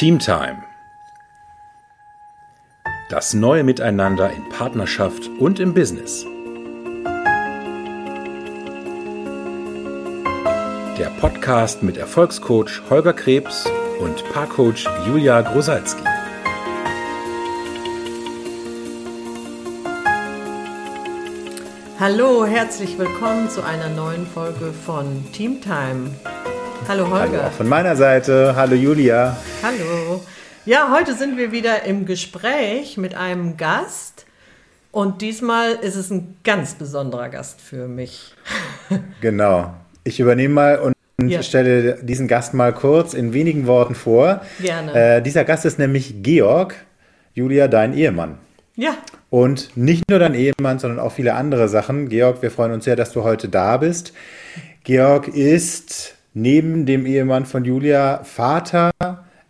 Teamtime. Das neue Miteinander in Partnerschaft und im Business. Der Podcast mit Erfolgscoach Holger Krebs und Paarcoach Julia Grosalski. Hallo, herzlich willkommen zu einer neuen Folge von Teamtime. Hallo Holger. Hallo auch von meiner Seite. Hallo Julia. Hallo. Ja, heute sind wir wieder im Gespräch mit einem Gast. Und diesmal ist es ein ganz besonderer Gast für mich. Genau. Ich übernehme mal und ja. stelle diesen Gast mal kurz in wenigen Worten vor. Gerne. Äh, dieser Gast ist nämlich Georg, Julia, dein Ehemann. Ja. Und nicht nur dein Ehemann, sondern auch viele andere Sachen. Georg, wir freuen uns sehr, dass du heute da bist. Georg ist neben dem Ehemann von Julia Vater.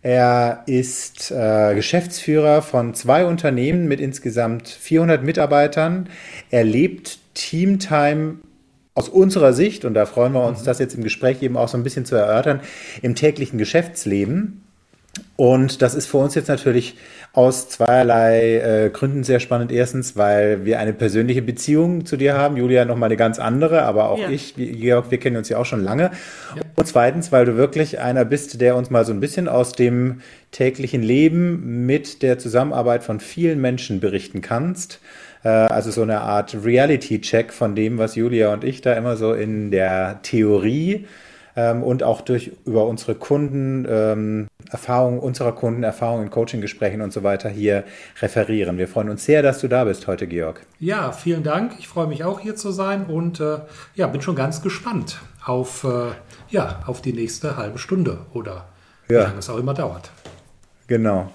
Er ist äh, Geschäftsführer von zwei Unternehmen mit insgesamt 400 Mitarbeitern. Er lebt Teamtime aus unserer Sicht, und da freuen wir uns, mhm. das jetzt im Gespräch eben auch so ein bisschen zu erörtern, im täglichen Geschäftsleben. Und das ist für uns jetzt natürlich aus zweierlei äh, Gründen sehr spannend. Erstens, weil wir eine persönliche Beziehung zu dir haben. Julia noch mal eine ganz andere, aber auch ja. ich, Georg, wir kennen uns ja auch schon lange. Ja. Und zweitens, weil du wirklich einer bist, der uns mal so ein bisschen aus dem täglichen Leben mit der Zusammenarbeit von vielen Menschen berichten kannst. Äh, also so eine Art Reality-Check von dem, was Julia und ich da immer so in der Theorie ähm, und auch durch über unsere Kunden, ähm, Erfahrungen unserer Kunden, Erfahrungen in Coaching-Gesprächen und so weiter hier referieren. Wir freuen uns sehr, dass du da bist heute, Georg. Ja, vielen Dank. Ich freue mich auch hier zu sein und äh, ja, bin schon ganz gespannt auf, äh, ja, auf die nächste halbe Stunde oder ja. wie lange es auch immer dauert. Genau.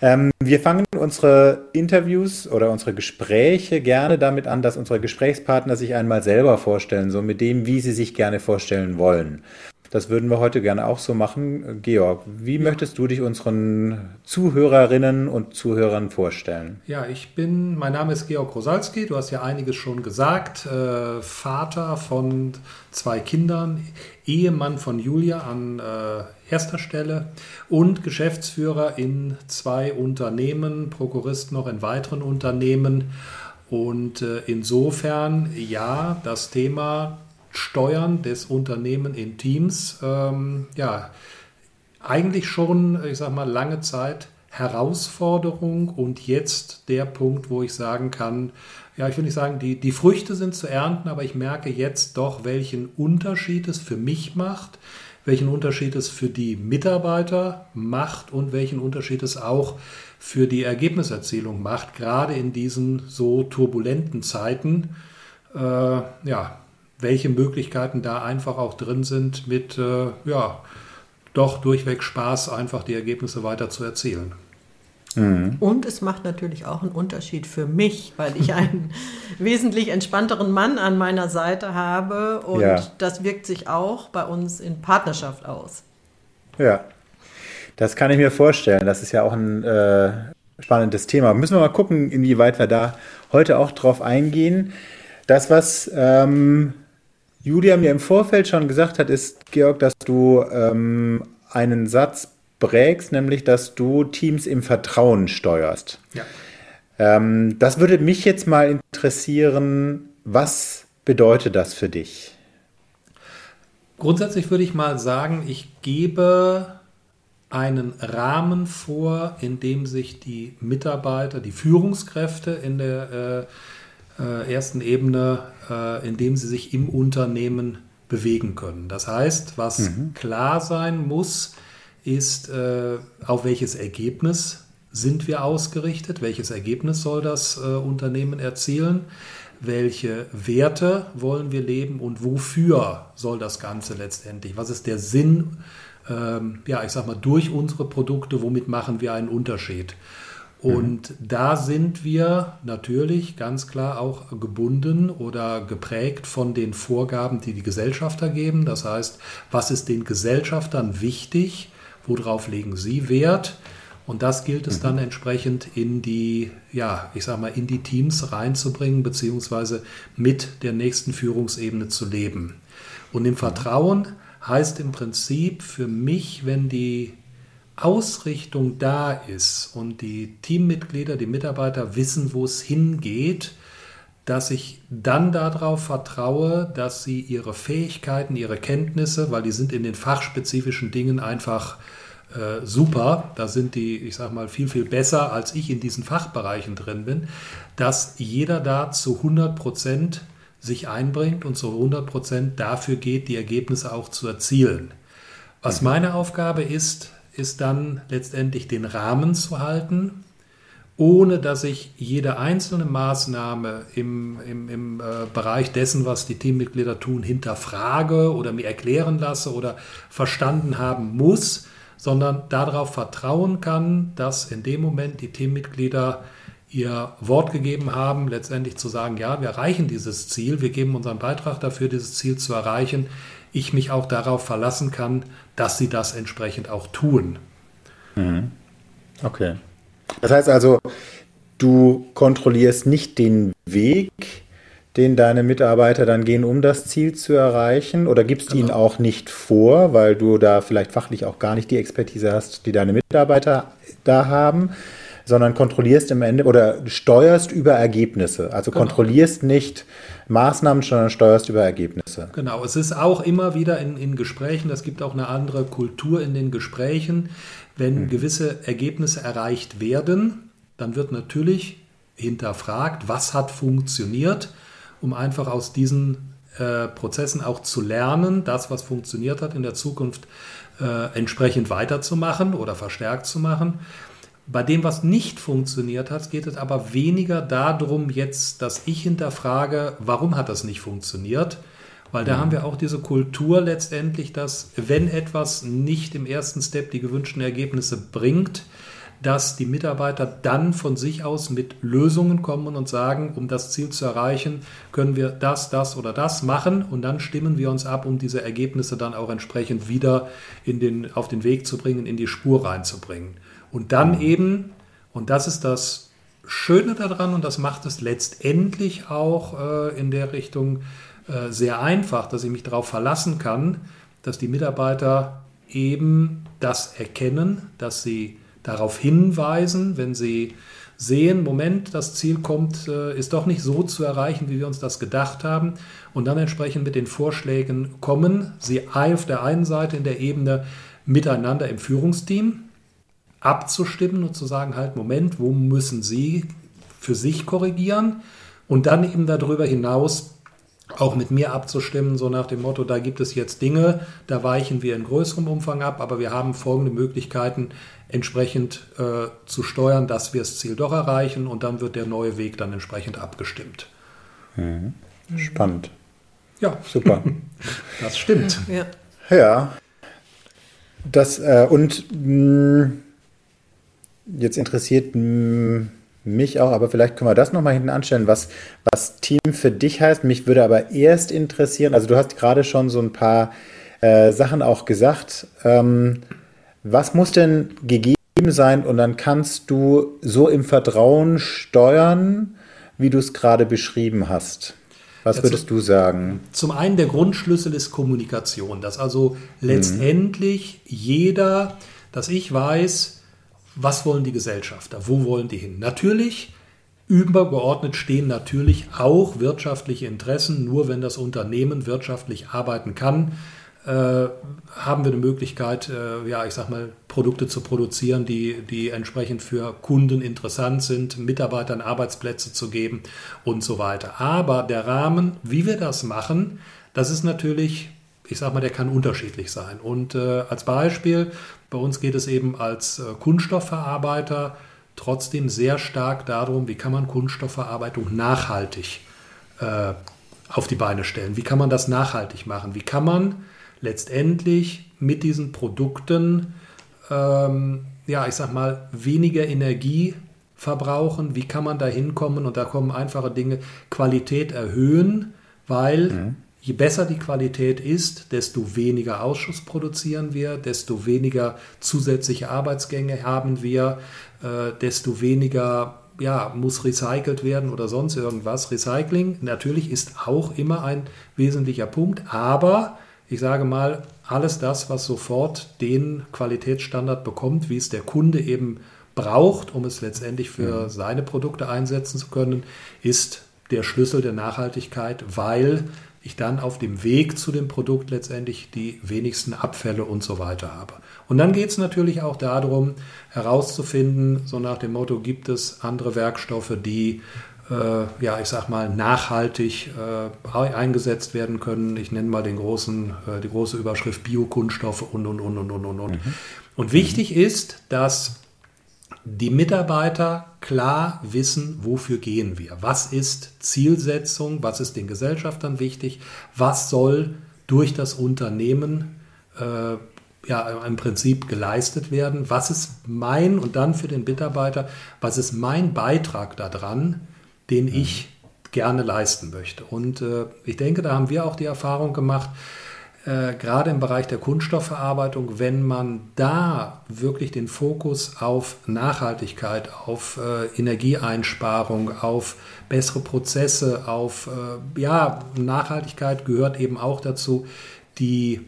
Ähm, wir fangen unsere Interviews oder unsere Gespräche gerne damit an, dass unsere Gesprächspartner sich einmal selber vorstellen, so mit dem, wie sie sich gerne vorstellen wollen. Das würden wir heute gerne auch so machen. Georg, wie möchtest du dich unseren Zuhörerinnen und Zuhörern vorstellen? Ja, ich bin, mein Name ist Georg Rosalski, du hast ja einiges schon gesagt, äh, Vater von zwei Kindern, Ehemann von Julia an äh, erster Stelle und Geschäftsführer in zwei Unternehmen, Prokurist noch in weiteren Unternehmen. Und äh, insofern, ja, das Thema Steuern des Unternehmens in Teams, ähm, ja, eigentlich schon, ich sag mal, lange Zeit Herausforderung und jetzt der Punkt, wo ich sagen kann, ja, ich will nicht sagen, die, die Früchte sind zu ernten, aber ich merke jetzt doch, welchen Unterschied es für mich macht, welchen Unterschied es für die Mitarbeiter macht und welchen Unterschied es auch für die Ergebniserzielung macht, gerade in diesen so turbulenten Zeiten. Äh, ja, welche Möglichkeiten da einfach auch drin sind, mit äh, ja, doch durchweg Spaß einfach die Ergebnisse weiter zu erzielen. Mhm. Und es macht natürlich auch einen Unterschied für mich, weil ich einen wesentlich entspannteren Mann an meiner Seite habe und ja. das wirkt sich auch bei uns in Partnerschaft aus. Ja, das kann ich mir vorstellen. Das ist ja auch ein äh, spannendes Thema. Müssen wir mal gucken, inwieweit wir da heute auch drauf eingehen. Das, was ähm, Julia mir im Vorfeld schon gesagt hat, ist, Georg, dass du ähm, einen Satz prägst, nämlich dass du Teams im Vertrauen steuerst. Ja. Ähm, das würde mich jetzt mal interessieren, was bedeutet das für dich? Grundsätzlich würde ich mal sagen, ich gebe einen Rahmen vor, in dem sich die Mitarbeiter, die Führungskräfte in der äh, äh, ersten Ebene äh, in dem sie sich im Unternehmen bewegen können. Das heißt, was mhm. klar sein muss, ist, äh, auf welches Ergebnis sind wir ausgerichtet, welches Ergebnis soll das äh, Unternehmen erzielen, welche Werte wollen wir leben und wofür soll das Ganze letztendlich, was ist der Sinn, ähm, ja, ich sag mal, durch unsere Produkte, womit machen wir einen Unterschied. Und mhm. da sind wir natürlich ganz klar auch gebunden oder geprägt von den Vorgaben, die die Gesellschafter geben. Das heißt, was ist den Gesellschaftern wichtig? Worauf legen sie Wert? Und das gilt es mhm. dann entsprechend in die, ja, ich sag mal, in die Teams reinzubringen, beziehungsweise mit der nächsten Führungsebene zu leben. Und im Vertrauen heißt im Prinzip für mich, wenn die Ausrichtung da ist und die Teammitglieder, die Mitarbeiter wissen, wo es hingeht, dass ich dann darauf vertraue, dass sie ihre Fähigkeiten, ihre Kenntnisse, weil die sind in den fachspezifischen Dingen einfach äh, super, da sind die, ich sage mal, viel, viel besser, als ich in diesen Fachbereichen drin bin, dass jeder da zu 100 Prozent sich einbringt und zu 100 Prozent dafür geht, die Ergebnisse auch zu erzielen. Was meine Aufgabe ist, ist dann letztendlich den Rahmen zu halten, ohne dass ich jede einzelne Maßnahme im, im, im äh, Bereich dessen, was die Teammitglieder tun, hinterfrage oder mir erklären lasse oder verstanden haben muss, sondern darauf vertrauen kann, dass in dem Moment die Teammitglieder ihr Wort gegeben haben, letztendlich zu sagen, ja, wir erreichen dieses Ziel, wir geben unseren Beitrag dafür, dieses Ziel zu erreichen, ich mich auch darauf verlassen kann, dass sie das entsprechend auch tun. Mhm. Okay. Das heißt also, du kontrollierst nicht den Weg, den deine Mitarbeiter dann gehen, um das Ziel zu erreichen? Oder gibst genau. ihnen auch nicht vor, weil du da vielleicht fachlich auch gar nicht die Expertise hast, die deine Mitarbeiter da haben, sondern kontrollierst im Ende oder steuerst über Ergebnisse. Also genau. kontrollierst nicht Maßnahmen, sondern steuerst über Ergebnisse. Genau, es ist auch immer wieder in, in Gesprächen, es gibt auch eine andere Kultur in den Gesprächen. Wenn mhm. gewisse Ergebnisse erreicht werden, dann wird natürlich hinterfragt, was hat funktioniert, um einfach aus diesen äh, Prozessen auch zu lernen, das, was funktioniert hat, in der Zukunft äh, entsprechend weiterzumachen oder verstärkt zu machen. Bei dem, was nicht funktioniert hat, geht es aber weniger darum, jetzt, dass ich hinterfrage, warum hat das nicht funktioniert, weil da mhm. haben wir auch diese Kultur letztendlich, dass wenn etwas nicht im ersten Step die gewünschten Ergebnisse bringt, dass die Mitarbeiter dann von sich aus mit Lösungen kommen und sagen, um das Ziel zu erreichen, können wir das, das oder das machen und dann stimmen wir uns ab, um diese Ergebnisse dann auch entsprechend wieder in den, auf den Weg zu bringen, in die Spur reinzubringen. Und dann eben, und das ist das Schöne daran und das macht es letztendlich auch äh, in der Richtung, äh, sehr einfach, dass ich mich darauf verlassen kann, dass die Mitarbeiter eben das erkennen, dass sie darauf hinweisen, wenn sie sehen, Moment, das Ziel kommt, äh, ist doch nicht so zu erreichen, wie wir uns das gedacht haben, und dann entsprechend mit den Vorschlägen kommen, sie auf der einen Seite in der Ebene miteinander im Führungsteam abzustimmen und zu sagen, halt, Moment, wo müssen Sie für sich korrigieren? Und dann eben darüber hinaus auch mit mir abzustimmen, so nach dem Motto, da gibt es jetzt Dinge, da weichen wir in größerem Umfang ab, aber wir haben folgende Möglichkeiten, entsprechend äh, zu steuern, dass wir das Ziel doch erreichen und dann wird der neue Weg dann entsprechend abgestimmt. Mhm. Spannend. Ja, super. das stimmt. Ja. ja. Das, äh, und mh, mm, jetzt interessiert mich auch, aber vielleicht können wir das nochmal hinten anstellen, was, was Team für dich heißt. Mich würde aber erst interessieren, also du hast gerade schon so ein paar äh, Sachen auch gesagt. Ähm, was muss denn gegeben sein und dann kannst du so im Vertrauen steuern, wie du es gerade beschrieben hast? Was ja, würdest du sagen? Zum einen der Grundschlüssel ist Kommunikation, dass also letztendlich mhm. jeder, dass ich weiß, was wollen die Gesellschafter, wo wollen die hin. Natürlich, übergeordnet stehen natürlich auch wirtschaftliche Interessen. Nur wenn das Unternehmen wirtschaftlich arbeiten kann, äh, haben wir eine Möglichkeit, äh, ja, ich sag mal, Produkte zu produzieren, die, die entsprechend für Kunden interessant sind, Mitarbeitern Arbeitsplätze zu geben und so weiter. Aber der Rahmen, wie wir das machen, das ist natürlich ich sage mal, der kann unterschiedlich sein. Und äh, als Beispiel, bei uns geht es eben als äh, Kunststoffverarbeiter trotzdem sehr stark darum, wie kann man Kunststoffverarbeitung nachhaltig äh, auf die Beine stellen. Wie kann man das nachhaltig machen? Wie kann man letztendlich mit diesen Produkten, ähm, ja, ich sag mal, weniger Energie verbrauchen? Wie kann man da hinkommen? Und da kommen einfache Dinge, Qualität erhöhen, weil mhm Je besser die Qualität ist, desto weniger Ausschuss produzieren wir, desto weniger zusätzliche Arbeitsgänge haben wir, äh, desto weniger ja, muss recycelt werden oder sonst irgendwas. Recycling natürlich ist auch immer ein wesentlicher Punkt, aber ich sage mal, alles das, was sofort den Qualitätsstandard bekommt, wie es der Kunde eben braucht, um es letztendlich für mhm. seine Produkte einsetzen zu können, ist der Schlüssel der Nachhaltigkeit, weil ich dann auf dem Weg zu dem Produkt letztendlich die wenigsten Abfälle und so weiter habe. Und dann geht es natürlich auch darum, herauszufinden, so nach dem Motto, gibt es andere Werkstoffe, die äh, ja, ich sag mal, nachhaltig äh, eingesetzt werden können. Ich nenne mal den großen, äh, die große Überschrift Biokunststoffe und, und, und, und, und, und. Mhm. Und wichtig ist, dass die Mitarbeiter klar wissen, wofür gehen wir. Was ist Zielsetzung? Was ist den Gesellschaftern wichtig? Was soll durch das Unternehmen äh, ja, im Prinzip geleistet werden? Was ist mein und dann für den Mitarbeiter, was ist mein Beitrag daran, den mhm. ich gerne leisten möchte? Und äh, ich denke, da haben wir auch die Erfahrung gemacht, äh, gerade im Bereich der Kunststoffverarbeitung, wenn man da wirklich den Fokus auf Nachhaltigkeit, auf äh, Energieeinsparung, auf bessere Prozesse, auf äh, ja, Nachhaltigkeit gehört eben auch dazu, die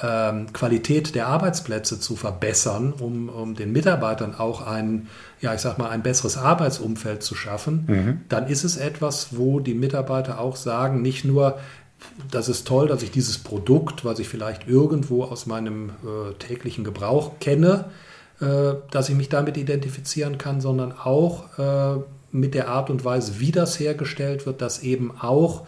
ähm, Qualität der Arbeitsplätze zu verbessern, um, um den Mitarbeitern auch ein, ja, ich sag mal, ein besseres Arbeitsumfeld zu schaffen, mhm. dann ist es etwas, wo die Mitarbeiter auch sagen, nicht nur, das ist toll, dass ich dieses Produkt, was ich vielleicht irgendwo aus meinem äh, täglichen Gebrauch kenne, äh, dass ich mich damit identifizieren kann, sondern auch äh, mit der Art und Weise, wie das hergestellt wird, dass eben auch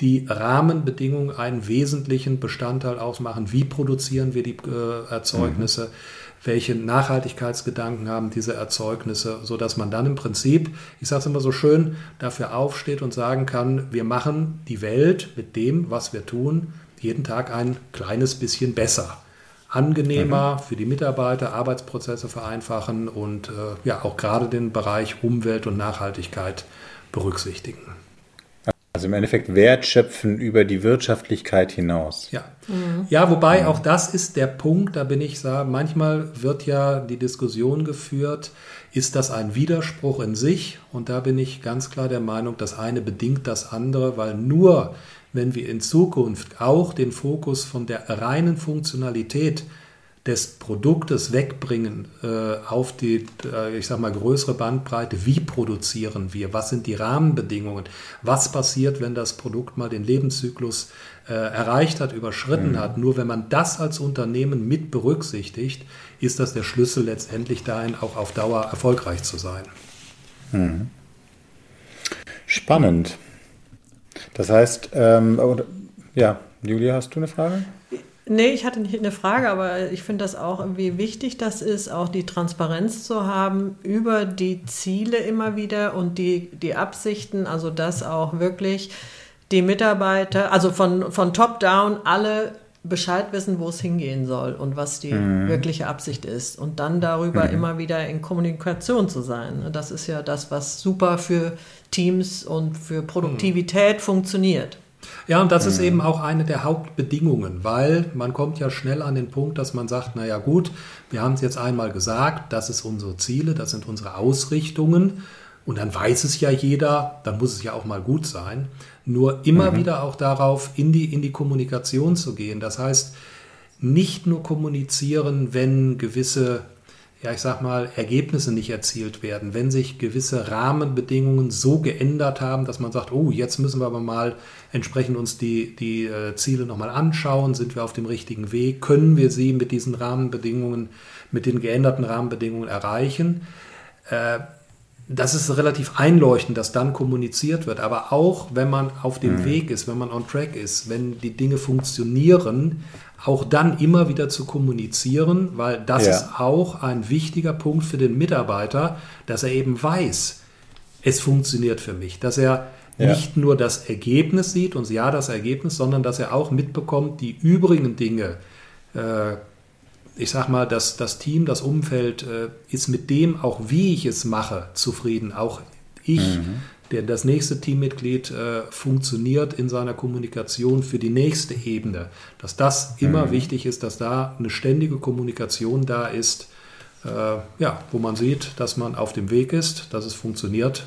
die Rahmenbedingungen einen wesentlichen Bestandteil ausmachen. Wie produzieren wir die äh, Erzeugnisse? Mhm welche Nachhaltigkeitsgedanken haben diese Erzeugnisse, sodass man dann im Prinzip, ich sage es immer so schön, dafür aufsteht und sagen kann, wir machen die Welt mit dem, was wir tun, jeden Tag ein kleines bisschen besser. Angenehmer mhm. für die Mitarbeiter, Arbeitsprozesse vereinfachen und äh, ja auch gerade den Bereich Umwelt und Nachhaltigkeit berücksichtigen. Also im Endeffekt wertschöpfen über die Wirtschaftlichkeit hinaus. Ja, mhm. ja wobei auch das ist der Punkt, da bin ich sagen, manchmal wird ja die Diskussion geführt, ist das ein Widerspruch in sich? Und da bin ich ganz klar der Meinung, das eine bedingt das andere, weil nur wenn wir in Zukunft auch den Fokus von der reinen Funktionalität des Produktes wegbringen äh, auf die, äh, ich sag mal, größere Bandbreite. Wie produzieren wir? Was sind die Rahmenbedingungen? Was passiert, wenn das Produkt mal den Lebenszyklus äh, erreicht hat, überschritten mhm. hat? Nur wenn man das als Unternehmen mit berücksichtigt, ist das der Schlüssel letztendlich dahin, auch auf Dauer erfolgreich zu sein. Mhm. Spannend. Das heißt, ähm, ja, Julia, hast du eine Frage? Nee, ich hatte nicht eine Frage, aber ich finde das auch irgendwie wichtig, das ist auch die Transparenz zu haben über die Ziele immer wieder und die, die Absichten, also dass auch wirklich die Mitarbeiter, also von, von top down alle Bescheid wissen, wo es hingehen soll und was die mhm. wirkliche Absicht ist. Und dann darüber mhm. immer wieder in Kommunikation zu sein. Das ist ja das, was super für Teams und für Produktivität mhm. funktioniert. Ja, und das mhm. ist eben auch eine der Hauptbedingungen, weil man kommt ja schnell an den Punkt, dass man sagt, naja gut, wir haben es jetzt einmal gesagt, das ist unsere Ziele, das sind unsere Ausrichtungen und dann weiß es ja jeder, dann muss es ja auch mal gut sein. Nur immer mhm. wieder auch darauf, in die, in die Kommunikation zu gehen. Das heißt, nicht nur kommunizieren, wenn gewisse ja, ich sag mal, Ergebnisse nicht erzielt werden, wenn sich gewisse Rahmenbedingungen so geändert haben, dass man sagt, oh, jetzt müssen wir aber mal entsprechend uns die, die äh, Ziele nochmal anschauen, sind wir auf dem richtigen Weg, können wir sie mit diesen Rahmenbedingungen, mit den geänderten Rahmenbedingungen erreichen. Äh, das ist relativ einleuchtend, dass dann kommuniziert wird. Aber auch wenn man auf dem mhm. Weg ist, wenn man on track ist, wenn die Dinge funktionieren, auch dann immer wieder zu kommunizieren, weil das ja. ist auch ein wichtiger Punkt für den Mitarbeiter, dass er eben weiß, es funktioniert für mich, dass er ja. nicht nur das Ergebnis sieht und ja das Ergebnis, sondern dass er auch mitbekommt, die übrigen Dinge, äh, ich sag mal, dass das Team, das Umfeld äh, ist mit dem, auch wie ich es mache, zufrieden. Auch ich, mhm. Der das nächste Teammitglied äh, funktioniert in seiner Kommunikation für die nächste Ebene. Dass das immer mhm. wichtig ist, dass da eine ständige Kommunikation da ist, äh, ja, wo man sieht, dass man auf dem Weg ist, dass es funktioniert,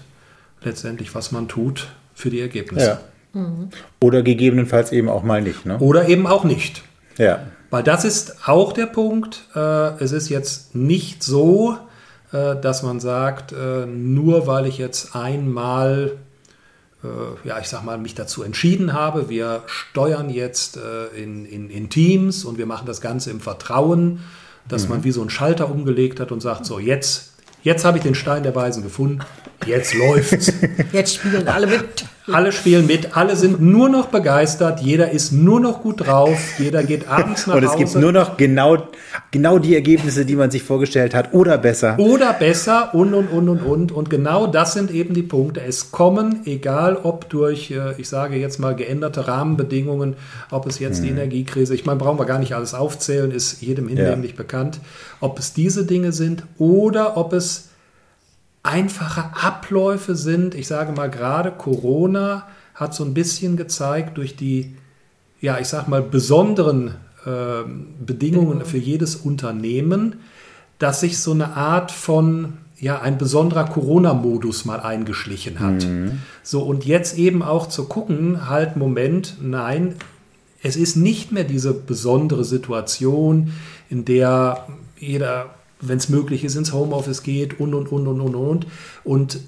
letztendlich, was man tut für die Ergebnisse. Ja. Mhm. Oder gegebenenfalls eben auch mal nicht. Ne? Oder eben auch nicht. Ja. Weil das ist auch der Punkt. Äh, es ist jetzt nicht so, dass man sagt, äh, nur weil ich jetzt einmal, äh, ja, ich sag mal, mich dazu entschieden habe, wir steuern jetzt äh, in, in, in, Teams und wir machen das Ganze im Vertrauen, dass mhm. man wie so einen Schalter umgelegt hat und sagt, so jetzt, jetzt habe ich den Stein der Weisen gefunden, jetzt läuft's. Jetzt spielen alle mit. Alle spielen mit, alle sind nur noch begeistert, jeder ist nur noch gut drauf, jeder geht abends nach Hause. Und es gibt nur noch genau, genau die Ergebnisse, die man sich vorgestellt hat oder besser. Oder besser und, und, und, und, und. Und genau das sind eben die Punkte. Es kommen, egal ob durch, äh, ich sage jetzt mal, geänderte Rahmenbedingungen, ob es jetzt hm. die Energiekrise, ich meine, brauchen wir gar nicht alles aufzählen, ist jedem hinlänglich ja. bekannt, ob es diese Dinge sind oder ob es einfache Abläufe sind. Ich sage mal, gerade Corona hat so ein bisschen gezeigt durch die, ja, ich sage mal, besonderen äh, Bedingungen für jedes Unternehmen, dass sich so eine Art von, ja, ein besonderer Corona-Modus mal eingeschlichen hat. Mhm. So, und jetzt eben auch zu gucken, halt, Moment, nein, es ist nicht mehr diese besondere Situation, in der jeder wenn es möglich ist, ins Homeoffice geht und, und, und, und, und, und. Und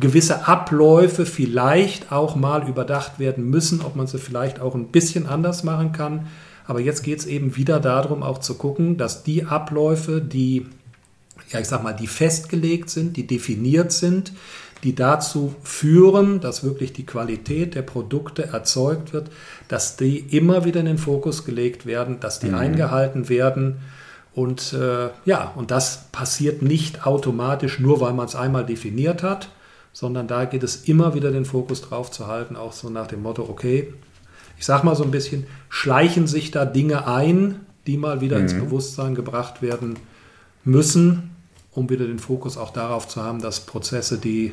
gewisse Abläufe vielleicht auch mal überdacht werden müssen, ob man sie vielleicht auch ein bisschen anders machen kann. Aber jetzt geht es eben wieder darum, auch zu gucken, dass die Abläufe, die, ja, ich sag mal, die festgelegt sind, die definiert sind, die dazu führen, dass wirklich die Qualität der Produkte erzeugt wird, dass die immer wieder in den Fokus gelegt werden, dass die mhm. eingehalten werden und äh, ja, und das passiert nicht automatisch nur, weil man es einmal definiert hat, sondern da geht es immer wieder den Fokus drauf zu halten, auch so nach dem Motto, okay, ich sag mal so ein bisschen, schleichen sich da Dinge ein, die mal wieder mhm. ins Bewusstsein gebracht werden müssen, um wieder den Fokus auch darauf zu haben, dass Prozesse, die,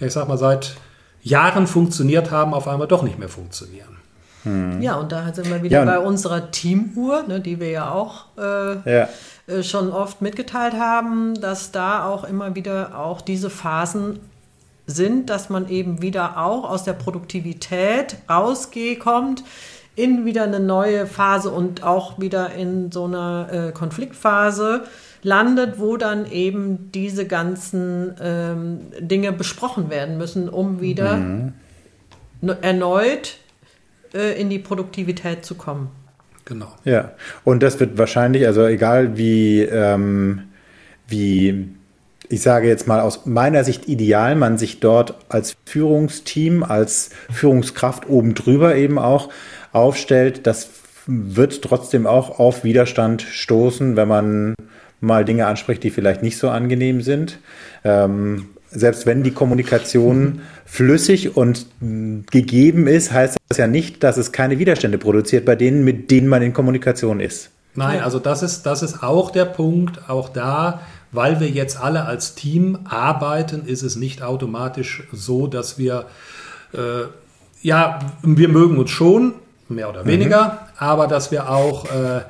ja, ich sag mal, seit Jahren funktioniert haben, auf einmal doch nicht mehr funktionieren. Hm. Ja, und da sind wir wieder ja, bei unserer Teamuhr, ne, die wir ja auch äh, ja. Äh, schon oft mitgeteilt haben, dass da auch immer wieder auch diese Phasen sind, dass man eben wieder auch aus der Produktivität rauskommt in wieder eine neue Phase und auch wieder in so einer äh, Konfliktphase landet, wo dann eben diese ganzen ähm, Dinge besprochen werden müssen, um wieder mhm. erneut äh, in die Produktivität zu kommen. Genau. Ja, und das wird wahrscheinlich, also egal wie, ähm, wie ich sage jetzt mal aus meiner Sicht ideal, man sich dort als Führungsteam, als Führungskraft oben drüber eben auch aufstellt, das wird trotzdem auch auf Widerstand stoßen, wenn man mal Dinge anspricht, die vielleicht nicht so angenehm sind. Ähm, selbst wenn die Kommunikation flüssig und gegeben ist, heißt das ja nicht, dass es keine Widerstände produziert bei denen, mit denen man in Kommunikation ist. Nein, also das ist, das ist auch der Punkt, auch da, weil wir jetzt alle als Team arbeiten, ist es nicht automatisch so, dass wir, äh, ja, wir mögen uns schon, mehr oder weniger, mhm. aber dass wir auch äh,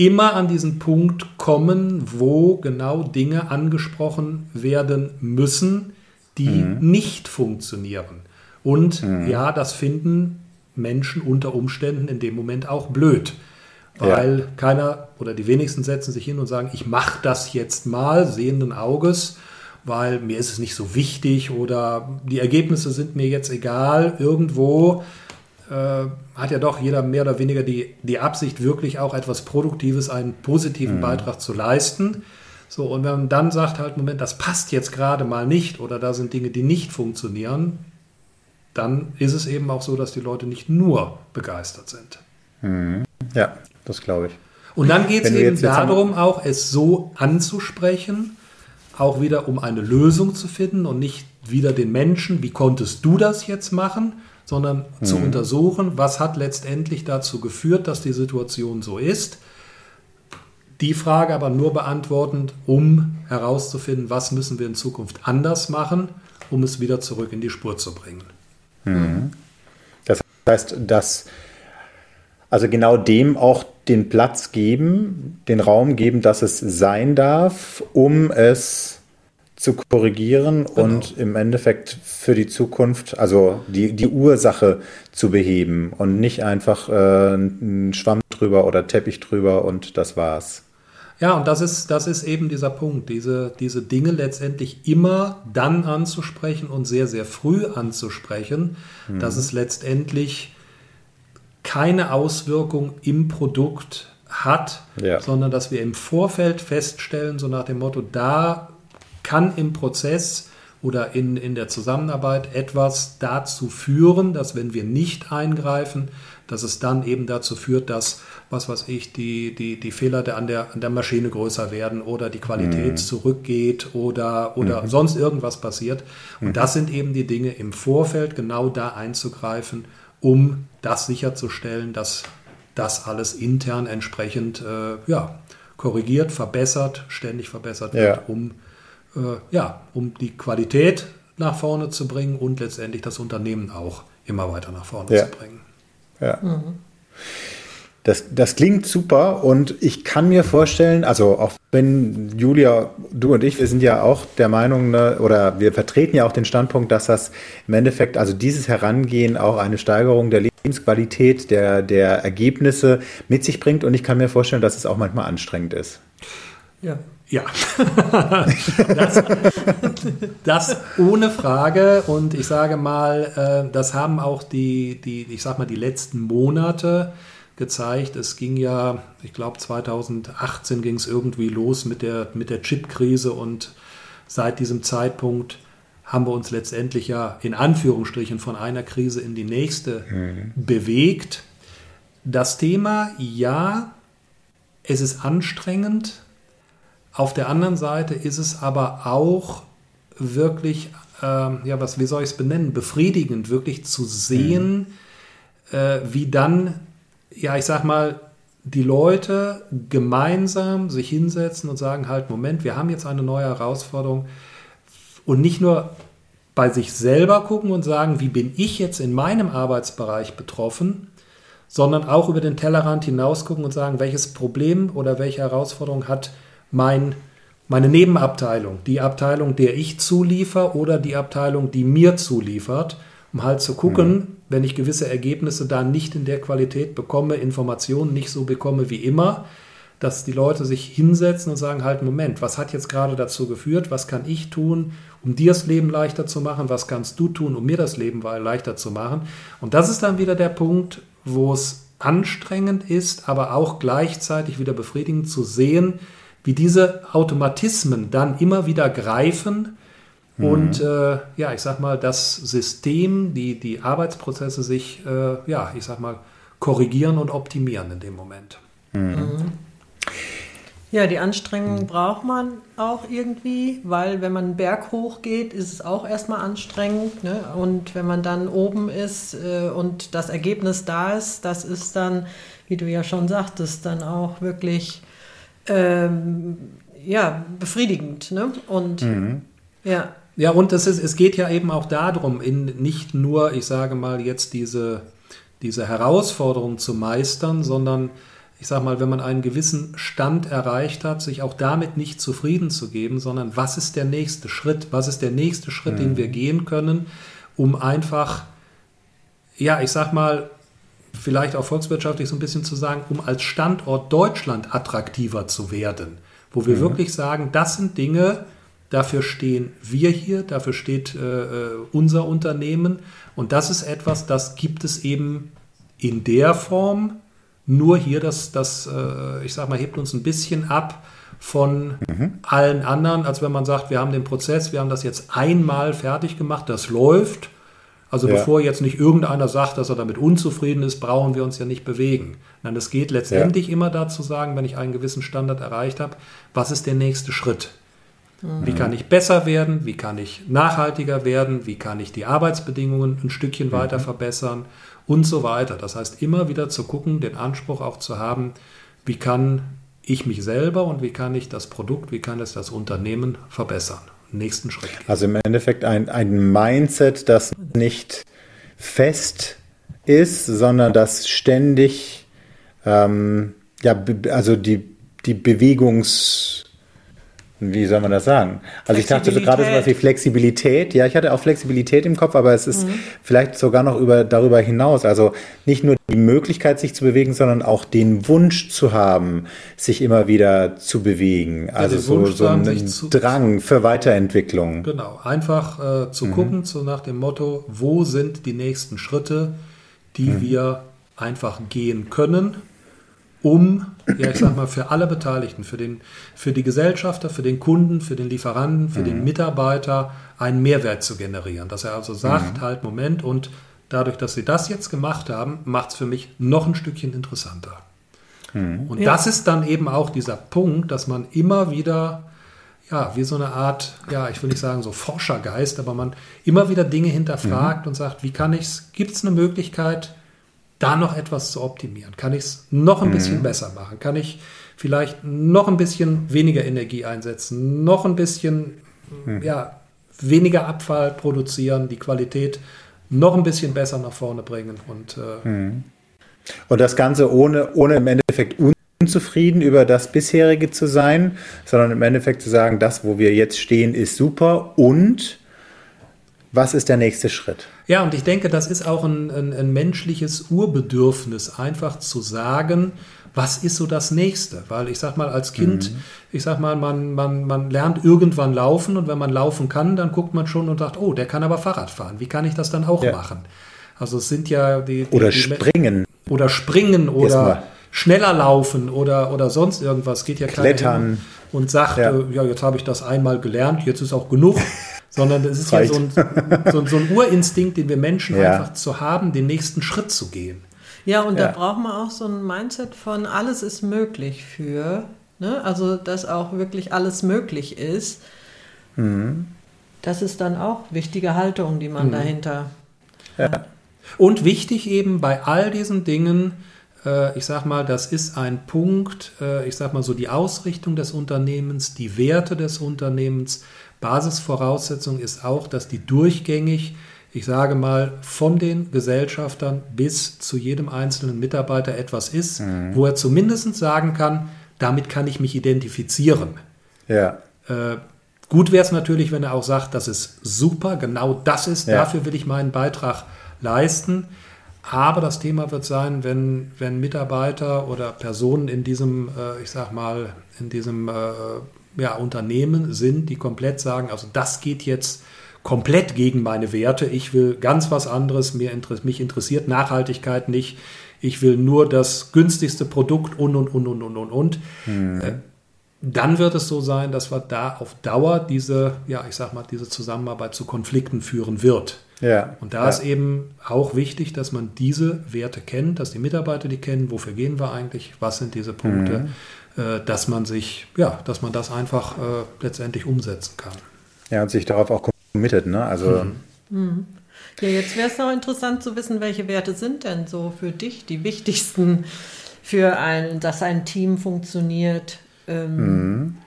immer an diesen Punkt kommen, wo genau Dinge angesprochen werden müssen, die mhm. nicht funktionieren. Und mhm. ja, das finden Menschen unter Umständen in dem Moment auch blöd. Weil ja. keiner oder die wenigsten setzen sich hin und sagen, ich mache das jetzt mal sehenden Auges, weil mir ist es nicht so wichtig oder die Ergebnisse sind mir jetzt egal. Irgendwo hat ja doch jeder mehr oder weniger die, die Absicht, wirklich auch etwas Produktives, einen positiven mhm. Beitrag zu leisten. So, und wenn man dann sagt, halt, Moment, das passt jetzt gerade mal nicht oder da sind Dinge, die nicht funktionieren, dann ist es eben auch so, dass die Leute nicht nur begeistert sind. Mhm. Ja, das glaube ich. Und dann geht es eben darum, auch es so anzusprechen, auch wieder um eine Lösung zu finden und nicht wieder den Menschen, wie konntest du das jetzt machen, sondern mhm. zu untersuchen, was hat letztendlich dazu geführt, dass die Situation so ist. Die Frage aber nur beantwortend, um herauszufinden, was müssen wir in Zukunft anders machen, um es wieder zurück in die Spur zu bringen. Mhm. Das heißt, dass also genau dem auch den Platz geben, den Raum geben, dass es sein darf, um es zu korrigieren genau. und im Endeffekt für die Zukunft, also die, die Ursache zu beheben und nicht einfach äh, einen Schwamm drüber oder Teppich drüber und das war's. Ja, und das ist, das ist eben dieser Punkt, diese, diese Dinge letztendlich immer dann anzusprechen und sehr, sehr früh anzusprechen, mhm. dass es letztendlich keine Auswirkung im Produkt hat, ja. sondern dass wir im Vorfeld feststellen, so nach dem Motto, da kann im Prozess oder in, in der Zusammenarbeit etwas dazu führen, dass wenn wir nicht eingreifen, dass es dann eben dazu führt, dass, was weiß ich, die, die, die Fehler der, an, der, an der Maschine größer werden oder die Qualität mhm. zurückgeht oder, oder mhm. sonst irgendwas passiert. Und mhm. das sind eben die Dinge im Vorfeld genau da einzugreifen, um das sicherzustellen, dass das alles intern entsprechend äh, ja, korrigiert, verbessert, ständig verbessert wird, ja. um, ja, um die Qualität nach vorne zu bringen und letztendlich das Unternehmen auch immer weiter nach vorne ja. zu bringen. Ja. Mhm. Das, das klingt super und ich kann mir vorstellen, also auch wenn Julia, du und ich, wir sind ja auch der Meinung, ne, oder wir vertreten ja auch den Standpunkt, dass das im Endeffekt, also dieses Herangehen auch eine Steigerung der Lebensqualität, der, der Ergebnisse mit sich bringt und ich kann mir vorstellen, dass es auch manchmal anstrengend ist. Ja, ja, das, das, ohne Frage. Und ich sage mal, äh, das haben auch die, die, ich sag mal, die letzten Monate gezeigt. Es ging ja, ich glaube 2018 ging es irgendwie los mit der, mit der Chip-Krise und seit diesem Zeitpunkt haben wir uns letztendlich ja in Anführungsstrichen von einer Krise in die nächste mhm. bewegt. Das Thema, ja, es ist anstrengend. Auf der anderen Seite ist es aber auch wirklich, äh, ja, was, wie soll ich es benennen, befriedigend, wirklich zu sehen, mhm. äh, wie dann ja, ich sag mal, die Leute gemeinsam sich hinsetzen und sagen halt, Moment, wir haben jetzt eine neue Herausforderung und nicht nur bei sich selber gucken und sagen, wie bin ich jetzt in meinem Arbeitsbereich betroffen, sondern auch über den Tellerrand hinaus gucken und sagen, welches Problem oder welche Herausforderung hat mein, meine Nebenabteilung, die Abteilung, der ich zuliefer oder die Abteilung, die mir zuliefert um halt zu gucken, mhm. wenn ich gewisse Ergebnisse da nicht in der Qualität bekomme, Informationen nicht so bekomme wie immer, dass die Leute sich hinsetzen und sagen, halt, Moment, was hat jetzt gerade dazu geführt, was kann ich tun, um dir das Leben leichter zu machen, was kannst du tun, um mir das Leben leichter zu machen. Und das ist dann wieder der Punkt, wo es anstrengend ist, aber auch gleichzeitig wieder befriedigend zu sehen, wie diese Automatismen dann immer wieder greifen Mhm. Und äh, ja, ich sag mal, das System, die, die Arbeitsprozesse sich, äh, ja, ich sag mal, korrigieren und optimieren in dem Moment. Mhm. mhm. Ja, die Anstrengung mhm. braucht man auch irgendwie, weil wenn man einen Berg hochgeht, ist es auch erstmal anstrengend. Ne? Und wenn man dann oben ist äh, und das Ergebnis da ist, das ist dann, wie du ja schon sagtest, dann auch wirklich ähm, ja, befriedigend. Ne? Und mhm. ja. Ja, und es, ist, es geht ja eben auch darum, in nicht nur, ich sage mal, jetzt diese, diese Herausforderung zu meistern, sondern ich sage mal, wenn man einen gewissen Stand erreicht hat, sich auch damit nicht zufrieden zu geben, sondern was ist der nächste Schritt? Was ist der nächste Schritt, mhm. den wir gehen können, um einfach, ja, ich sage mal, vielleicht auch volkswirtschaftlich so ein bisschen zu sagen, um als Standort Deutschland attraktiver zu werden, wo wir mhm. wirklich sagen, das sind Dinge, Dafür stehen wir hier, dafür steht äh, äh, unser Unternehmen. Und das ist etwas, das gibt es eben in der Form. Nur hier, das, das äh, ich sag mal, hebt uns ein bisschen ab von mhm. allen anderen, als wenn man sagt, wir haben den Prozess, wir haben das jetzt einmal fertig gemacht, das läuft. Also ja. bevor jetzt nicht irgendeiner sagt, dass er damit unzufrieden ist, brauchen wir uns ja nicht bewegen. Nein, es geht letztendlich ja. immer dazu sagen, wenn ich einen gewissen Standard erreicht habe, was ist der nächste Schritt? Mhm. Wie kann ich besser werden? Wie kann ich nachhaltiger werden? Wie kann ich die Arbeitsbedingungen ein Stückchen mhm. weiter verbessern? Und so weiter. Das heißt, immer wieder zu gucken, den Anspruch auch zu haben, wie kann ich mich selber und wie kann ich das Produkt, wie kann es das Unternehmen verbessern? Nächsten Schritt. Gehen. Also im Endeffekt ein, ein Mindset, das nicht fest ist, sondern das ständig, ähm, ja, also die, die Bewegungs- wie soll man das sagen? Also ich dachte so gerade so was wie Flexibilität. Ja, ich hatte auch Flexibilität im Kopf, aber es ist mhm. vielleicht sogar noch über, darüber hinaus. Also nicht nur die Möglichkeit, sich zu bewegen, sondern auch den Wunsch zu haben, sich immer wieder zu bewegen. Also ja, so, so ein Drang für Weiterentwicklung. Genau, einfach äh, zu mhm. gucken, so nach dem Motto, wo sind die nächsten Schritte, die mhm. wir einfach gehen können um, ja, ich sag mal, für alle Beteiligten, für, den, für die Gesellschafter, für den Kunden, für den Lieferanten, für mhm. den Mitarbeiter einen Mehrwert zu generieren. Dass er also sagt, mhm. halt, Moment, und dadurch, dass sie das jetzt gemacht haben, macht es für mich noch ein Stückchen interessanter. Mhm. Und ja. das ist dann eben auch dieser Punkt, dass man immer wieder, ja, wie so eine Art, ja, ich will nicht sagen so Forschergeist, aber man immer wieder Dinge hinterfragt mhm. und sagt, wie kann ich es, gibt es eine Möglichkeit, da noch etwas zu optimieren? Kann ich es noch ein mhm. bisschen besser machen? Kann ich vielleicht noch ein bisschen weniger Energie einsetzen, noch ein bisschen mhm. ja, weniger Abfall produzieren, die Qualität noch ein bisschen besser nach vorne bringen? Und, äh, mhm. und das Ganze ohne, ohne im Endeffekt unzufrieden über das bisherige zu sein, sondern im Endeffekt zu sagen, das, wo wir jetzt stehen, ist super und was ist der nächste Schritt? Ja, und ich denke, das ist auch ein, ein, ein, menschliches Urbedürfnis, einfach zu sagen, was ist so das Nächste? Weil ich sag mal, als Kind, mhm. ich sag mal, man, man, man lernt irgendwann laufen und wenn man laufen kann, dann guckt man schon und sagt, oh, der kann aber Fahrrad fahren. Wie kann ich das dann auch ja. machen? Also es sind ja die. die oder die, springen. Oder springen oder schneller laufen oder, oder sonst irgendwas. Geht ja Klettern. Und sagt, ja, äh, ja jetzt habe ich das einmal gelernt, jetzt ist auch genug. sondern es ist Reicht. ja so ein, so, so ein, Urinstinkt, den wir Menschen ja. einfach zu haben, den nächsten Schritt zu gehen. Ja, und ja. da braucht man auch so ein Mindset von alles ist möglich für, ne? also dass auch wirklich alles möglich ist. Mhm. Das ist dann auch wichtige Haltung, die man mhm. dahinter ja. hat. Und wichtig eben bei all diesen Dingen, äh, ich sag mal, das ist ein Punkt, äh, ich sag mal so die Ausrichtung des Unternehmens, die Werte des Unternehmens, Basisvoraussetzung ist auch, dass die durchgängig, ich sage mal, von den Gesellschaftern bis zu jedem einzelnen Mitarbeiter etwas ist, mhm. wo er zumindest sagen kann, damit kann ich mich identifizieren. Ja. Äh, gut wäre es natürlich, wenn er auch sagt, das ist super, genau das ist, ja. dafür will ich meinen Beitrag leisten. Aber das Thema wird sein, wenn, wenn Mitarbeiter oder Personen in diesem, äh, ich sag mal, in diesem äh, ja, Unternehmen sind, die komplett sagen, also das geht jetzt komplett gegen meine Werte. Ich will ganz was anderes. Mir mich interessiert Nachhaltigkeit nicht. Ich will nur das günstigste Produkt und, und, und, und, und, und, und. Mhm. Äh, dann wird es so sein, dass wir da auf Dauer diese, ja, ich sag mal, diese Zusammenarbeit zu Konflikten führen wird. Ja, und da ja. ist eben auch wichtig, dass man diese Werte kennt, dass die Mitarbeiter die kennen, wofür gehen wir eigentlich, was sind diese Punkte. Mhm. Äh, dass man sich, ja, dass man das einfach äh, letztendlich umsetzen kann. Ja, und sich darauf auch committet, ne? Also. Mhm. Mhm. Ja, jetzt wäre es noch interessant zu wissen, welche Werte sind denn so für dich die wichtigsten für ein, dass ein Team funktioniert? Ähm mhm.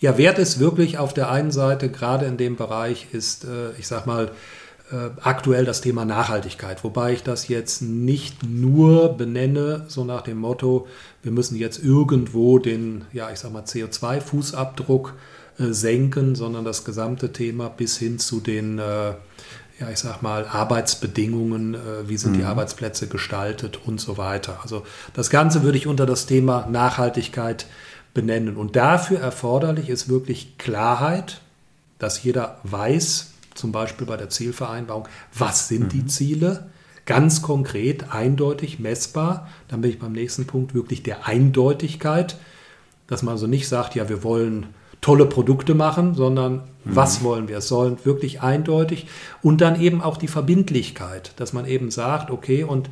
Ja, Wert ist wirklich auf der einen Seite, gerade in dem Bereich, ist, äh, ich sag mal, äh, aktuell das Thema Nachhaltigkeit, wobei ich das jetzt nicht nur benenne, so nach dem Motto, wir müssen jetzt irgendwo den, ja, ich sag mal, CO2-Fußabdruck äh, senken, sondern das gesamte Thema bis hin zu den, äh, ja, ich sag mal, Arbeitsbedingungen, äh, wie sind mhm. die Arbeitsplätze gestaltet und so weiter. Also das Ganze würde ich unter das Thema Nachhaltigkeit benennen. Und dafür erforderlich ist wirklich Klarheit, dass jeder weiß, zum Beispiel bei der Zielvereinbarung, was sind mhm. die Ziele? Ganz konkret, eindeutig, messbar. Dann bin ich beim nächsten Punkt wirklich der Eindeutigkeit, dass man also nicht sagt, ja, wir wollen tolle Produkte machen, sondern mhm. was wollen wir? Es sollen wirklich eindeutig und dann eben auch die Verbindlichkeit, dass man eben sagt, okay, und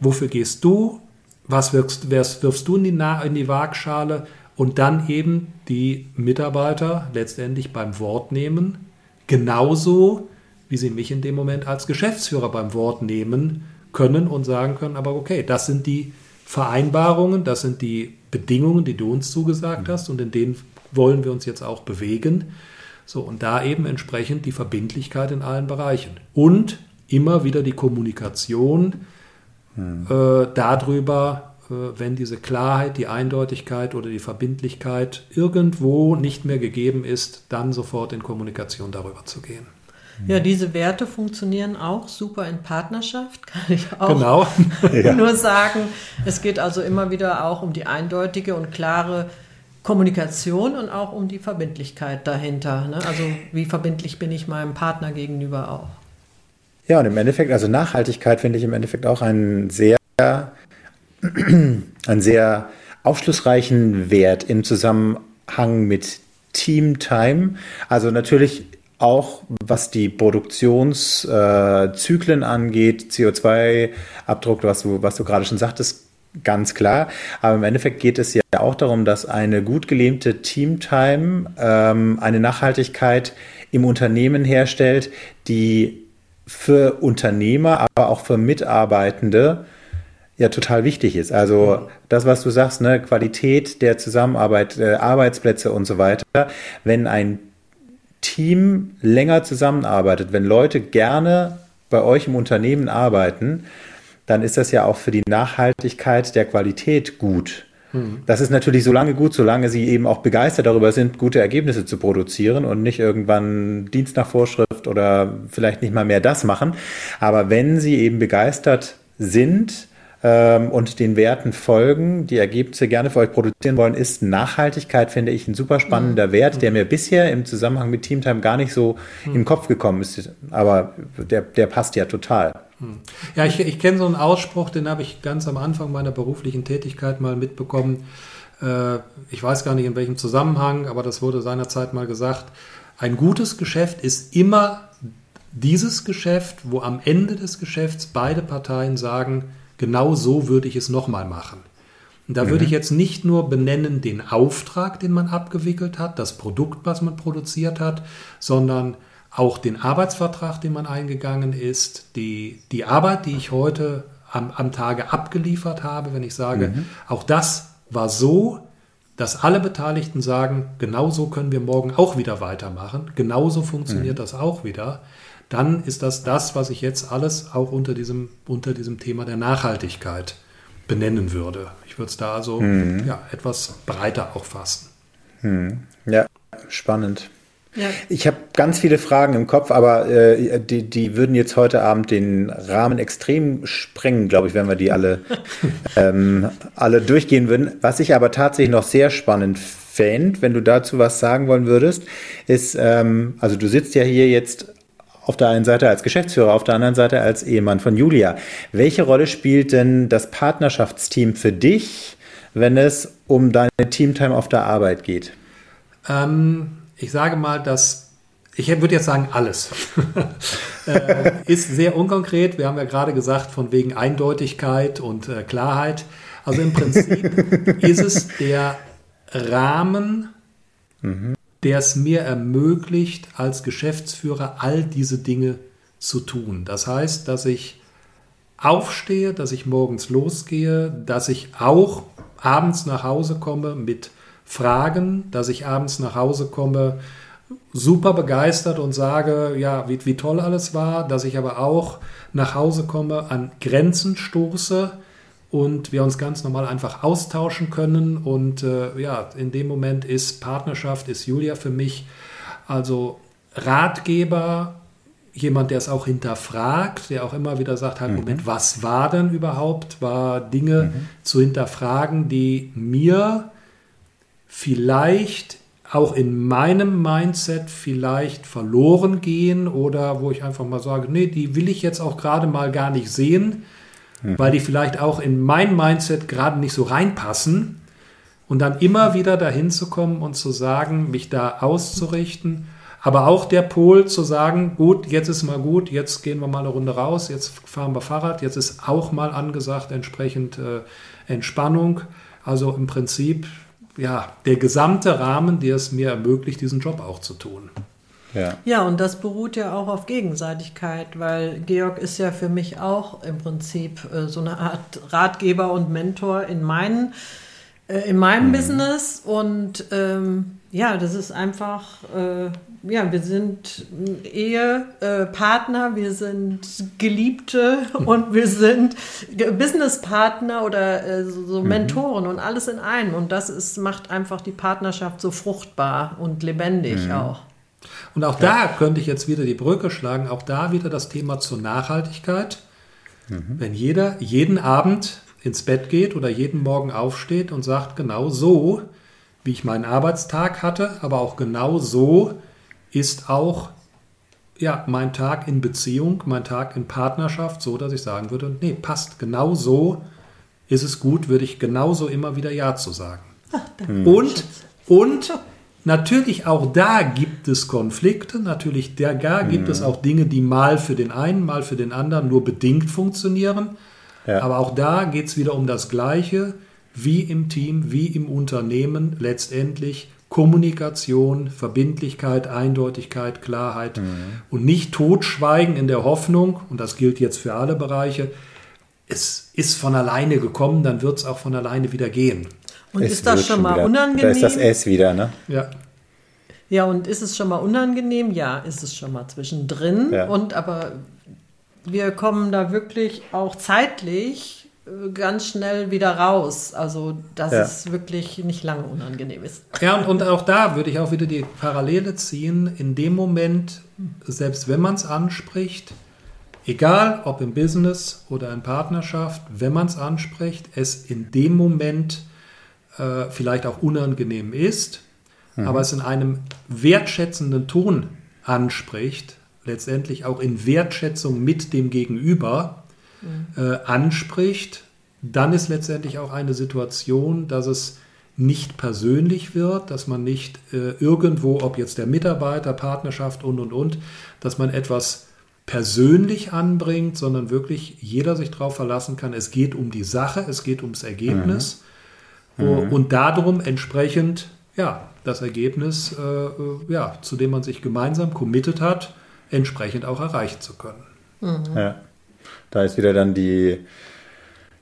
wofür gehst du? Was wirfst, wirfst du in die, in die Waagschale? Und dann eben die Mitarbeiter letztendlich beim Wort nehmen, Genauso wie sie mich in dem Moment als Geschäftsführer beim Wort nehmen können und sagen können, aber okay, das sind die Vereinbarungen, das sind die Bedingungen, die du uns zugesagt mhm. hast und in denen wollen wir uns jetzt auch bewegen. So, und da eben entsprechend die Verbindlichkeit in allen Bereichen. Und immer wieder die Kommunikation mhm. äh, darüber, wenn diese Klarheit, die Eindeutigkeit oder die Verbindlichkeit irgendwo nicht mehr gegeben ist, dann sofort in Kommunikation darüber zu gehen. Ja, diese Werte funktionieren auch super in Partnerschaft, kann ich auch genau. nur sagen. Es geht also immer wieder auch um die eindeutige und klare Kommunikation und auch um die Verbindlichkeit dahinter. Ne? Also wie verbindlich bin ich meinem Partner gegenüber auch. Ja, und im Endeffekt, also Nachhaltigkeit finde ich im Endeffekt auch einen sehr, einen sehr aufschlussreichen Wert im Zusammenhang mit Team Time. Also natürlich auch was die Produktionszyklen äh, angeht, CO2-Abdruck, was du, was du gerade schon sagtest, ganz klar. Aber im Endeffekt geht es ja auch darum, dass eine gut gelähmte Teamtime ähm, eine Nachhaltigkeit im Unternehmen herstellt, die für Unternehmer, aber auch für Mitarbeitende ja total wichtig ist. Also das, was du sagst, ne, Qualität der Zusammenarbeit, äh, Arbeitsplätze und so weiter. Wenn ein Team länger zusammenarbeitet, wenn Leute gerne bei euch im Unternehmen arbeiten, dann ist das ja auch für die Nachhaltigkeit der Qualität gut. Hm. Das ist natürlich so lange gut, solange sie eben auch begeistert darüber sind, gute Ergebnisse zu produzieren und nicht irgendwann Dienst nach Vorschrift oder vielleicht nicht mal mehr das machen. Aber wenn sie eben begeistert sind, ähm, und den Werten folgen, die Ergebnisse gerne für euch produzieren wollen, ist Nachhaltigkeit, finde ich, ein super spannender mhm. Wert, der mir bisher im Zusammenhang mit Teamtime gar nicht so mhm. im Kopf gekommen ist. Aber der, der passt ja total. Mhm. Ja, ich, ich kenne so einen Ausspruch, den habe ich ganz am Anfang meiner beruflichen Tätigkeit mal mitbekommen. Äh, ich weiß gar nicht in welchem Zusammenhang, aber das wurde seinerzeit mal gesagt. Ein gutes Geschäft ist immer dieses Geschäft, wo am Ende des Geschäfts beide Parteien sagen, Genau so würde ich es nochmal machen. Und da mhm. würde ich jetzt nicht nur benennen den Auftrag, den man abgewickelt hat, das Produkt, was man produziert hat, sondern auch den Arbeitsvertrag, den man eingegangen ist, die, die Arbeit, die ich heute am, am Tage abgeliefert habe, wenn ich sage, mhm. auch das war so, dass alle Beteiligten sagen, genauso können wir morgen auch wieder weitermachen, genauso funktioniert mhm. das auch wieder dann ist das das, was ich jetzt alles auch unter diesem, unter diesem Thema der Nachhaltigkeit benennen würde. Ich würde es da also mhm. ja, etwas breiter auch fassen. Mhm. Ja, spannend. Ja. Ich habe ganz viele Fragen im Kopf, aber äh, die, die würden jetzt heute Abend den Rahmen extrem sprengen, glaube ich, wenn wir die alle, ähm, alle durchgehen würden. Was ich aber tatsächlich noch sehr spannend fände, wenn du dazu was sagen wollen würdest, ist, ähm, also du sitzt ja hier jetzt auf der einen Seite als Geschäftsführer, auf der anderen Seite als Ehemann von Julia. Welche Rolle spielt denn das Partnerschaftsteam für dich, wenn es um deine Teamtime auf der Arbeit geht? Ähm, ich sage mal, dass ich würde jetzt sagen, alles. äh, ist sehr unkonkret. Wir haben ja gerade gesagt, von wegen Eindeutigkeit und äh, Klarheit. Also im Prinzip ist es der Rahmen, mhm der es mir ermöglicht, als Geschäftsführer all diese Dinge zu tun. Das heißt, dass ich aufstehe, dass ich morgens losgehe, dass ich auch abends nach Hause komme mit Fragen, dass ich abends nach Hause komme super begeistert und sage, ja, wie, wie toll alles war, dass ich aber auch nach Hause komme, an Grenzen stoße, und wir uns ganz normal einfach austauschen können. Und äh, ja, in dem Moment ist Partnerschaft, ist Julia für mich also Ratgeber, jemand, der es auch hinterfragt, der auch immer wieder sagt, halt, mhm. Moment, was war denn überhaupt? War Dinge mhm. zu hinterfragen, die mir vielleicht auch in meinem Mindset vielleicht verloren gehen oder wo ich einfach mal sage, nee, die will ich jetzt auch gerade mal gar nicht sehen mhm. weil die vielleicht auch in mein Mindset gerade nicht so reinpassen. Und dann immer wieder dahin zu kommen und zu sagen, mich da auszurichten. Aber auch der Pol zu sagen, gut, jetzt ist mal gut, jetzt gehen wir mal eine Runde raus, jetzt fahren wir Fahrrad, jetzt ist auch mal angesagt entsprechend äh, Entspannung. Also im Prinzip, ja, der gesamte Rahmen, der es mir ermöglicht, diesen Job auch zu tun. Ja. ja, und das beruht ja auch auf Gegenseitigkeit, weil Georg ist ja für mich auch im Prinzip äh, so eine Art Ratgeber und Mentor in, meinen, äh, in meinem mhm. Business und ähm, ja, das ist einfach, äh, ja, wir sind Ehepartner, äh, wir sind Geliebte und wir sind Businesspartner oder äh, so, so mhm. Mentoren mhm. und alles in einem. Und das ist, macht einfach die Partnerschaft so fruchtbar und lebendig mhm. auch. Und auch ja. da könnte ich jetzt wieder die Brücke schlagen, auch da wieder das Thema zur Nachhaltigkeit. Mhm. Wenn jeder jeden Abend ins Bett geht oder jeden Morgen aufsteht und sagt, genau so wie ich meinen Arbeitstag hatte, aber auch genau so ist auch ja, mein Tag in Beziehung, mein Tag in Partnerschaft, so dass ich sagen würde, nee, passt, genau so ist es gut, würde ich genauso immer wieder Ja zu sagen. Ach, und, und natürlich auch da gibt es Konflikte, natürlich da gibt mhm. es auch Dinge, die mal für den einen, mal für den anderen nur bedingt funktionieren. Ja. Aber auch da geht es wieder um das Gleiche wie im Team, wie im Unternehmen letztendlich Kommunikation, Verbindlichkeit, Eindeutigkeit, Klarheit mhm. und nicht totschweigen in der Hoffnung, und das gilt jetzt für alle Bereiche, es ist von alleine gekommen, dann wird es auch von alleine wieder gehen. Und es ist das schon mal wieder, unangenehm? Da ist das S wieder, ne? Ja. Ja, und ist es schon mal unangenehm? Ja, ist es schon mal zwischendrin. Ja. Und aber wir kommen da wirklich auch zeitlich ganz schnell wieder raus. Also, dass ja. es wirklich nicht lange unangenehm ist. Ja, und, und auch da würde ich auch wieder die Parallele ziehen. In dem Moment, selbst wenn man es anspricht, egal ob im Business oder in Partnerschaft, wenn man es anspricht, es in dem Moment äh, vielleicht auch unangenehm ist, mhm. aber es in einem wertschätzenden Ton anspricht, letztendlich auch in Wertschätzung mit dem Gegenüber, äh, anspricht, dann ist letztendlich auch eine Situation, dass es nicht persönlich wird, dass man nicht äh, irgendwo, ob jetzt der Mitarbeiter, Partnerschaft und, und, und, dass man etwas persönlich anbringt, sondern wirklich jeder sich darauf verlassen kann, es geht um die Sache, es geht ums Ergebnis mhm. Mhm. und darum entsprechend, ja, das Ergebnis, äh, äh, ja, zu dem man sich gemeinsam committed hat, entsprechend auch erreichen zu können. Mhm. Ja. Da ist wieder dann die,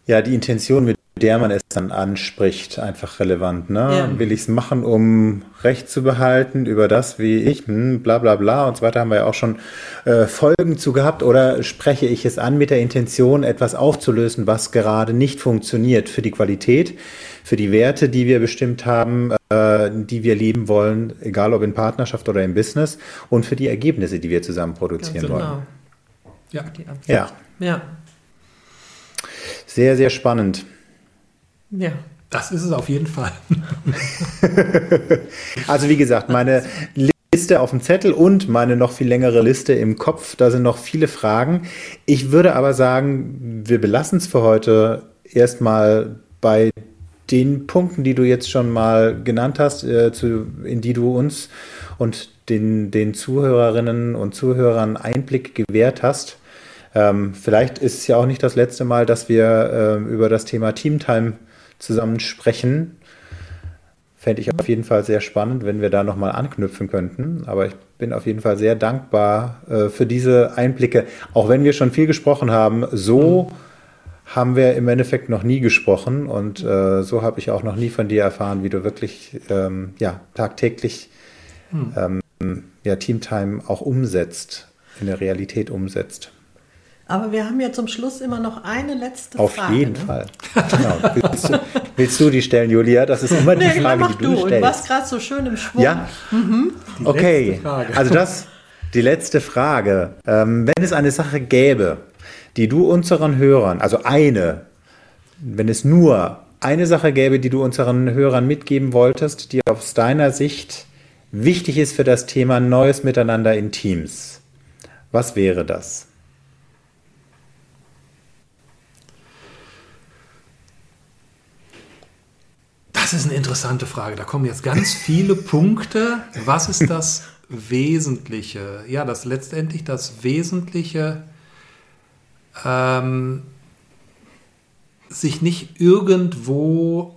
ja, die Intention, mit der man es dann anspricht, einfach relevant. Ne? Ja. Will ich es machen, um Recht zu behalten über das, wie ich, hm, bla bla bla und so weiter, haben wir ja auch schon äh, Folgen zu gehabt. Oder spreche ich es an mit der Intention, etwas aufzulösen, was gerade nicht funktioniert für die Qualität, für die Werte, die wir bestimmt haben, äh, die wir leben wollen, egal ob in Partnerschaft oder im Business, und für die Ergebnisse, die wir zusammen produzieren genau. wollen. Ja. ja. Ja. Sehr, sehr spannend. Ja. Das ist es auf jeden Fall. also wie gesagt, meine Liste auf dem Zettel und meine noch viel längere Liste im Kopf, da sind noch viele Fragen. Ich würde aber sagen, wir belassen es für heute erstmal bei den Punkten, die du jetzt schon mal genannt hast, äh, zu, in die du uns und den, den Zuhörerinnen und Zuhörern Einblick gewährt hast. Ähm, vielleicht ist es ja auch nicht das letzte Mal, dass wir äh, über das Thema Teamtime zusammen sprechen. Fände ich auf jeden Fall sehr spannend, wenn wir da nochmal anknüpfen könnten. Aber ich bin auf jeden Fall sehr dankbar äh, für diese Einblicke. Auch wenn wir schon viel gesprochen haben, so mhm. haben wir im Endeffekt noch nie gesprochen. Und äh, so habe ich auch noch nie von dir erfahren, wie du wirklich ähm, ja, tagtäglich mhm. ähm, ja, Teamtime auch umsetzt, in der Realität umsetzt. Aber wir haben ja zum Schluss immer noch eine letzte Auf Frage. Auf jeden ne? Fall. Genau. Willst, du, willst, du, die stellen, Julia? Das ist immer die nee, Frage, mach die du, du stellst. Du warst gerade so schön im Schwung. Ja? Mhm. Okay, also das, die letzte Frage. Ähm, wenn es eine Sache gäbe, die du unseren Hörern, also eine, wenn es nur eine Sache gäbe, die du unseren Hörern mitgeben wolltest, die aus deiner Sicht wichtig ist für das Thema Neues Miteinander in Teams, was wäre das? Das ist eine interessante Frage. Da kommen jetzt ganz viele Punkte. Was ist das Wesentliche? Ja, das letztendlich das Wesentliche, ähm, sich nicht irgendwo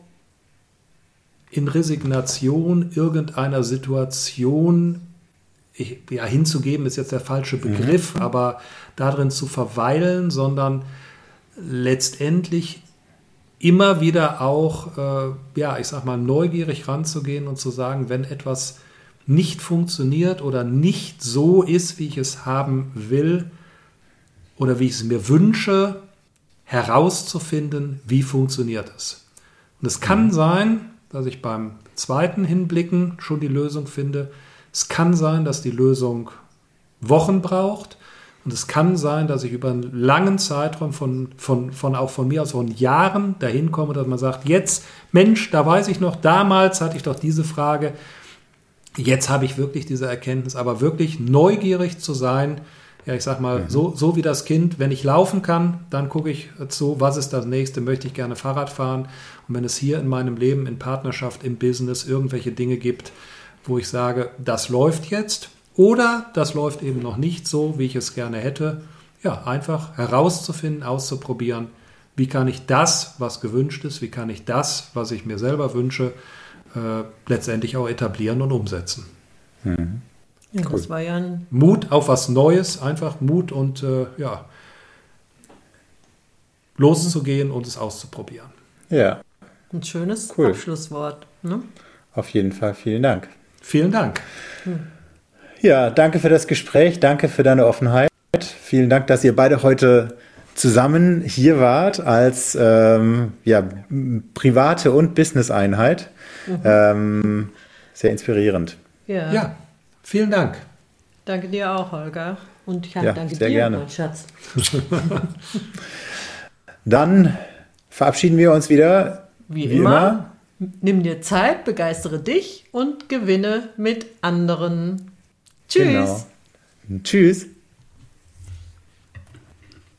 in Resignation irgendeiner Situation ich, ja, hinzugeben, ist jetzt der falsche mhm. Begriff, mhm. aber darin zu verweilen, sondern letztendlich immer wieder auch, äh, ja, ich sag mal, neugierig ranzugehen und zu sagen, wenn etwas nicht funktioniert oder nicht so ist, wie ich es haben will oder wie ich es mir wünsche, herauszufinden, wie funktioniert es. Und es kann mhm. sein, dass ich beim zweiten Hinblicken schon die Lösung finde. Es kann sein, dass die Lösung Wochen braucht. Und es kann sein, dass ich über einen langen Zeitraum von, von, von auch von mir aus von Jahren dahin komme, dass man sagt, jetzt, Mensch, da weiß ich noch, damals hatte ich doch diese Frage, jetzt habe ich wirklich diese Erkenntnis, aber wirklich neugierig zu sein, ja, ich sag mal, mhm. so, so wie das Kind, wenn ich laufen kann, dann gucke ich zu, was ist das nächste, möchte ich gerne Fahrrad fahren. Und wenn es hier in meinem Leben, in Partnerschaft, im Business irgendwelche Dinge gibt, wo ich sage, das läuft jetzt oder das läuft eben noch nicht so, wie ich es gerne hätte, ja, einfach herauszufinden, auszuprobieren, wie kann ich das, was gewünscht ist, wie kann ich das, was ich mir selber wünsche, äh, letztendlich auch etablieren und umsetzen. Mhm. Ja, cool. das war ja ein Mut auf was Neues, einfach Mut und äh, ja, loszugehen und es auszuprobieren. Ja. Ein schönes cool. Abschlusswort. Ne? Auf jeden Fall, vielen Dank. Vielen Dank. Hm. Ja, danke für das Gespräch, danke für deine Offenheit. Vielen Dank, dass ihr beide heute zusammen hier wart als ähm, ja, private und Business-Einheit. Mhm. Ähm, sehr inspirierend. Ja. ja. vielen Dank. Danke dir auch, Holger. Und ich ja, danke sehr dir, gerne. mein Schatz. Dann verabschieden wir uns wieder. Wie, wie immer. immer. Nimm dir Zeit, begeistere dich und gewinne mit anderen. Tschüss. Genau. Tschüss.